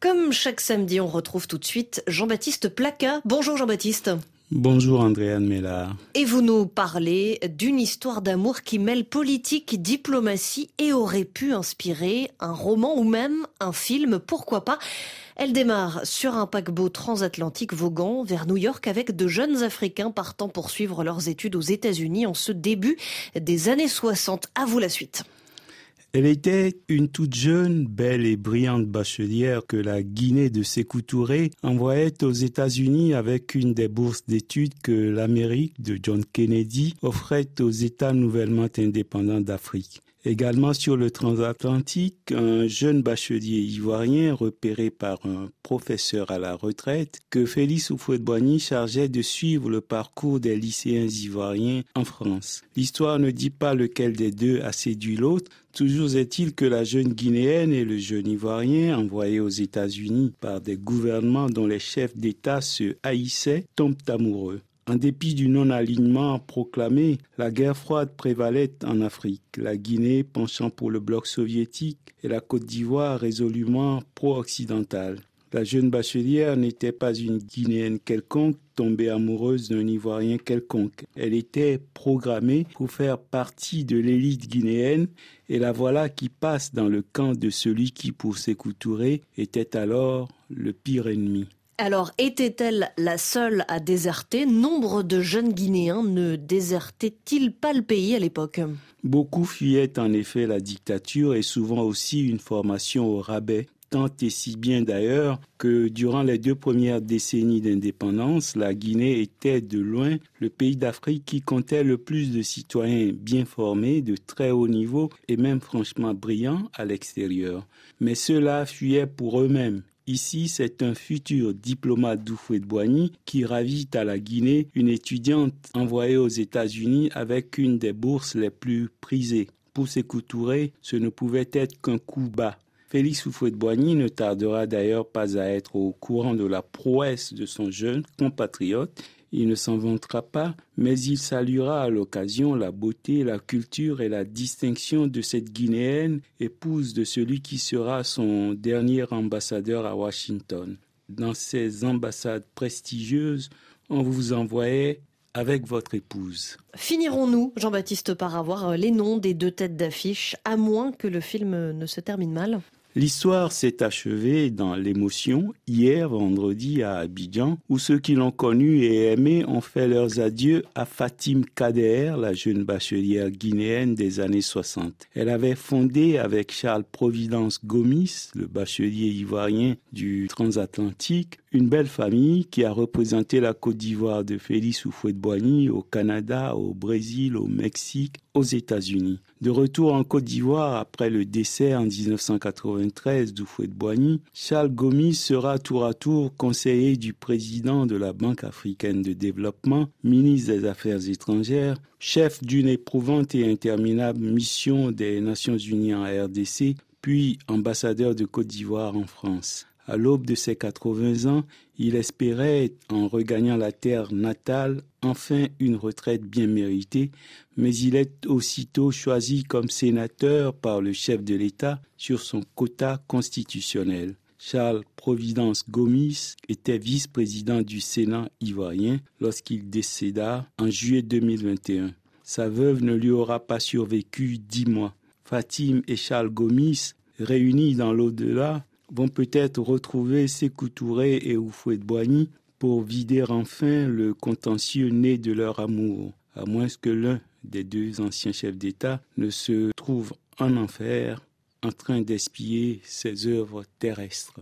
Comme chaque samedi, on retrouve tout de suite Jean-Baptiste Placa. Bonjour Jean-Baptiste. Bonjour Andréane Mella. Et vous nous parlez d'une histoire d'amour qui mêle politique, diplomatie et aurait pu inspirer un roman ou même un film, pourquoi pas? Elle démarre sur un paquebot transatlantique voguant vers New York avec de jeunes Africains partant poursuivre leurs études aux États-Unis en ce début des années 60. À vous la suite. Elle était une toute jeune, belle et brillante bachelière que la Guinée de Sékou Touré envoyait aux États-Unis avec une des bourses d'études que l'Amérique de John Kennedy offrait aux États nouvellement indépendants d'Afrique. Également sur le transatlantique, un jeune bachelier ivoirien repéré par un professeur à la retraite que Félix Houphouët-Boigny chargeait de suivre le parcours des lycéens ivoiriens en France. L'histoire ne dit pas lequel des deux a séduit l'autre, Toujours est-il que la jeune Guinéenne et le jeune Ivoirien, envoyés aux États-Unis par des gouvernements dont les chefs d'État se haïssaient, tombent amoureux. En dépit du non-alignement proclamé, la guerre froide prévalait en Afrique, la Guinée penchant pour le bloc soviétique et la Côte d'Ivoire résolument pro-occidentale. La jeune bachelière n'était pas une Guinéenne quelconque tombée amoureuse d'un Ivoirien quelconque. Elle était programmée pour faire partie de l'élite guinéenne et la voilà qui passe dans le camp de celui qui, pour s'écouturer, était alors le pire ennemi. Alors, était-elle la seule à déserter? Nombre de jeunes Guinéens ne désertaient-ils pas le pays à l'époque? Beaucoup fuyaient en effet la dictature et souvent aussi une formation au rabais tant et si bien d'ailleurs que durant les deux premières décennies d'indépendance, la Guinée était de loin le pays d'Afrique qui comptait le plus de citoyens bien formés, de très haut niveau et même franchement brillants à l'extérieur. Mais ceux-là fuyaient pour eux-mêmes. Ici, c'est un futur diplomate d'Oufouet-Boigny qui ravit à la Guinée une étudiante envoyée aux États-Unis avec une des bourses les plus prisées. Pour s'écouturer, ce ne pouvait être qu'un coup bas. Félix Houphouët-Boigny ne tardera d'ailleurs pas à être au courant de la prouesse de son jeune compatriote il ne s'en vantera pas, mais il saluera à l'occasion la beauté, la culture et la distinction de cette Guinéenne, épouse de celui qui sera son dernier ambassadeur à Washington. Dans ces ambassades prestigieuses, on vous envoyait avec votre épouse. Finirons-nous, Jean-Baptiste, par avoir les noms des deux têtes d'affiche, à moins que le film ne se termine mal? L'histoire s'est achevée dans l'émotion hier vendredi à Abidjan, où ceux qui l'ont connu et aimé ont fait leurs adieux à Fatim Kader, la jeune bachelière guinéenne des années 60. Elle avait fondé avec Charles Providence Gomis, le bachelier ivoirien du transatlantique, une belle famille qui a représenté la Côte d'Ivoire de Félix Houphouët-Boigny au Canada, au Brésil, au Mexique, aux États-Unis. De retour en Côte d'Ivoire après le décès en 1993 d'Houphouët-Boigny, Charles Gomis sera tour à tour conseiller du président de la Banque africaine de développement, ministre des Affaires étrangères, chef d'une éprouvante et interminable mission des Nations Unies en RDC, puis ambassadeur de Côte d'Ivoire en France. À l'aube de ses 80 ans, il espérait, en regagnant la terre natale, enfin une retraite bien méritée, mais il est aussitôt choisi comme sénateur par le chef de l'État sur son quota constitutionnel. Charles Providence Gomis était vice-président du Sénat ivoirien lorsqu'il décéda en juillet 2021. Sa veuve ne lui aura pas survécu dix mois. Fatim et Charles Gomis, réunis dans l'au-delà, vont peut-être retrouver Sékou Touré et Houphouët-Boigny pour vider enfin le contentieux né de leur amour, à moins que l'un des deux anciens chefs d'État ne se trouve en enfer en train d'espier ses œuvres terrestres.